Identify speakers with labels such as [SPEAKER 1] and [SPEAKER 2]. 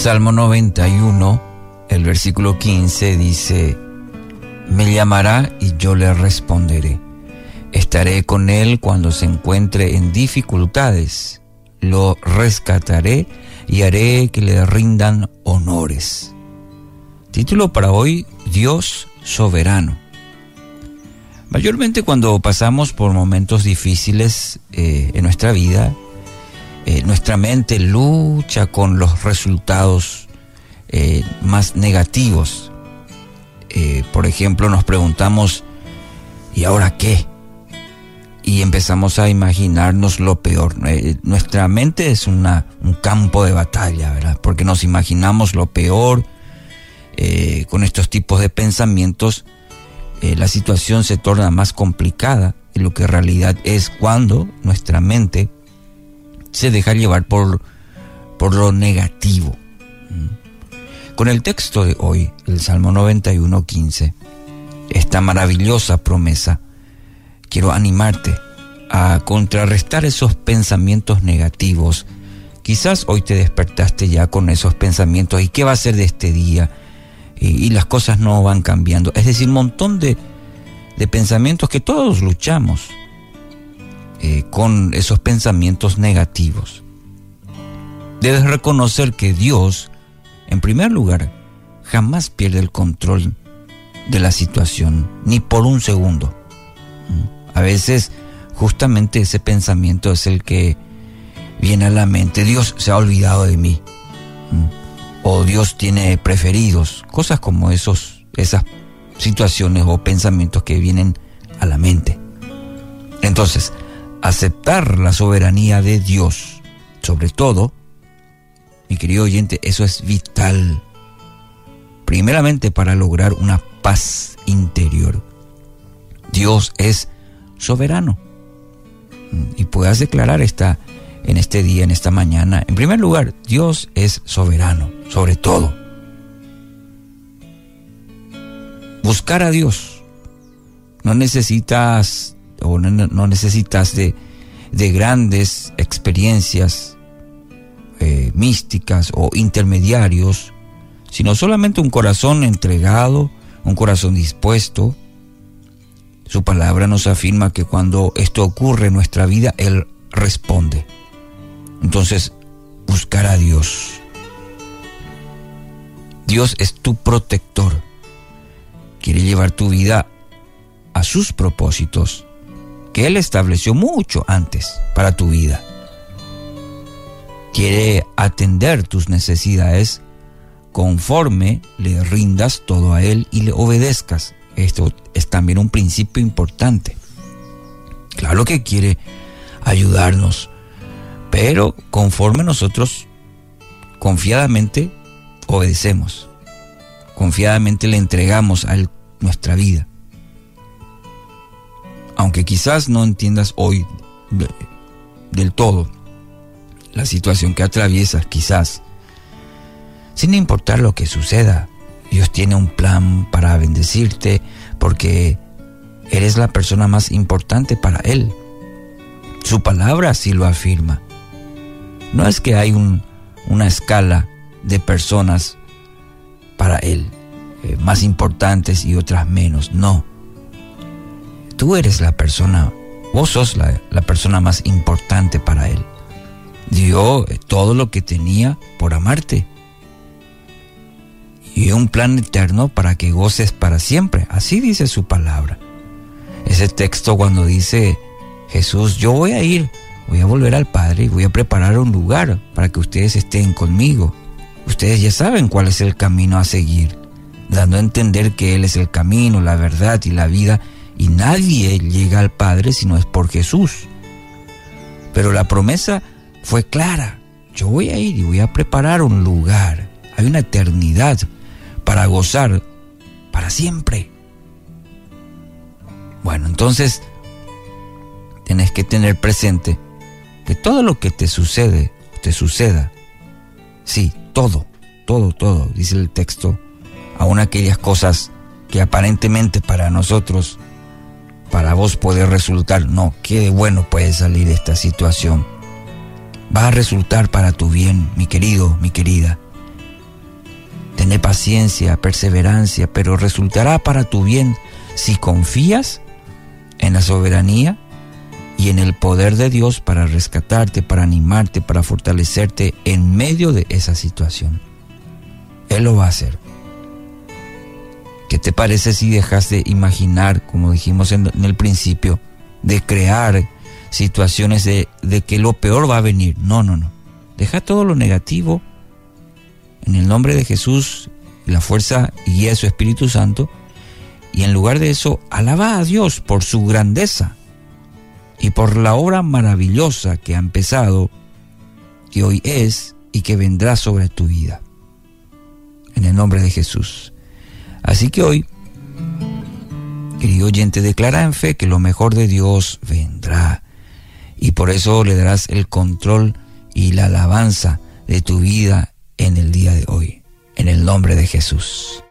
[SPEAKER 1] Salmo 91, el versículo 15 dice, Me llamará y yo le responderé. Estaré con él cuando se encuentre en dificultades. Lo rescataré y haré que le rindan honores. Título para hoy, Dios soberano. Mayormente cuando pasamos por momentos difíciles eh, en nuestra vida, eh, nuestra mente lucha con los resultados eh, más negativos. Eh, por ejemplo, nos preguntamos, ¿y ahora qué? Y empezamos a imaginarnos lo peor. nuestra mente es una, un campo de batalla, ¿verdad? Porque nos imaginamos lo peor. con estos tipos de pensamientos, la situación se torna más complicada de lo que en realidad es cuando nuestra mente se deja llevar por, por lo negativo. Mm. Con el texto de hoy, el Salmo 91, 15, esta maravillosa promesa, quiero animarte a contrarrestar esos pensamientos negativos. Quizás hoy te despertaste ya con esos pensamientos y qué va a ser de este día y, las cosas no van cambiando. Es decir, un montón de, de pensamientos que todos luchamos eh, con esos pensamientos negativos. Debes reconocer que Dios, en primer lugar, jamás pierde el control de la situación, ni por un segundo. Mm. A veces justamente ese pensamiento es el que viene a la mente. Dios se ha olvidado de mí. Mm. O Dios tiene preferidos. Cosas como esos, esas situaciones o pensamientos que vienen a la mente. Entonces, aceptar la soberanía de Dios. Sobre todo, mi querido oyente, eso es vital. Primeramente para lograr una paz interior. Dios es soberano. Y puedas declarar esta en este día, en esta mañana. En primer lugar, Dios es soberano, sobre todo. Buscar a Dios. No necesitas o no, necesitas de, grandes experiencias eh, místicas o intermediarios, sino solamente un corazón entregado, un corazón dispuesto. Su palabra nos afirma que cuando esto ocurre en nuestra vida, Él responde. Entonces, buscar a Dios. Dios es tu protector. Quiere llevar tu vida a sus propósitos que Él estableció mucho antes para tu vida. Quiere atender tus necesidades conforme le rindas todo a Él y le obedezcas. Esto es también un principio importante. Claro que quiere ayudarnos, pero conforme nosotros confiadamente obedecemos, confiadamente le entregamos a Él nuestra vida aunque quizás no entiendas hoy del todo la situación que atraviesas, quizás, sin importar lo que suceda, Dios tiene un plan para bendecirte porque eres la persona más importante para Él. Su palabra así lo afirma. No es que hay una escala de personas para Él, eh, más importantes y otras menos, no tú eres la persona, vos sos la, persona más importante para Él. Dio todo lo que tenía por amarte. Y un plan eterno para que goces para siempre. Así dice su palabra. Ese texto cuando dice Jesús, yo voy a ir, voy a volver al Padre y voy a preparar un lugar para que ustedes estén conmigo. Ustedes ya saben cuál es el camino a seguir, dando a entender que Él es el camino, la verdad y la vida y nadie llega al Padre si no es por Jesús. Pero la promesa fue clara. Yo voy a ir y voy a preparar un lugar. Hay una eternidad para gozar para siempre. Bueno, entonces tenés que tener presente que todo lo que te sucede, te suceda, sí, todo, todo, todo, dice el texto, aun aquellas cosas que aparentemente para nosotros para vos puede resultar, no, qué bueno puede salir esta situación. Va a resultar para tu bien, mi querido, mi querida. Tené paciencia, perseverancia, pero resultará para tu bien si confías en la soberanía y en el poder de Dios para rescatarte, para animarte, para fortalecerte en medio de esa situación. Él lo va a hacer. ¿Qué te parece si dejas de imaginar, como dijimos en, el principio, de crear situaciones de, de que lo peor va a venir? No, no, no. Deja todo lo negativo en el nombre de Jesús, la fuerza y su Espíritu Santo, y en lugar de eso, alaba a Dios por su grandeza y por la obra maravillosa que ha empezado, que hoy es y que vendrá sobre tu vida. En el nombre de Jesús. Así que hoy, querido oyente, declara en fe que lo mejor de Dios vendrá. Y por eso le darás el control y la alabanza de tu vida en el día de hoy. En el nombre de Jesús.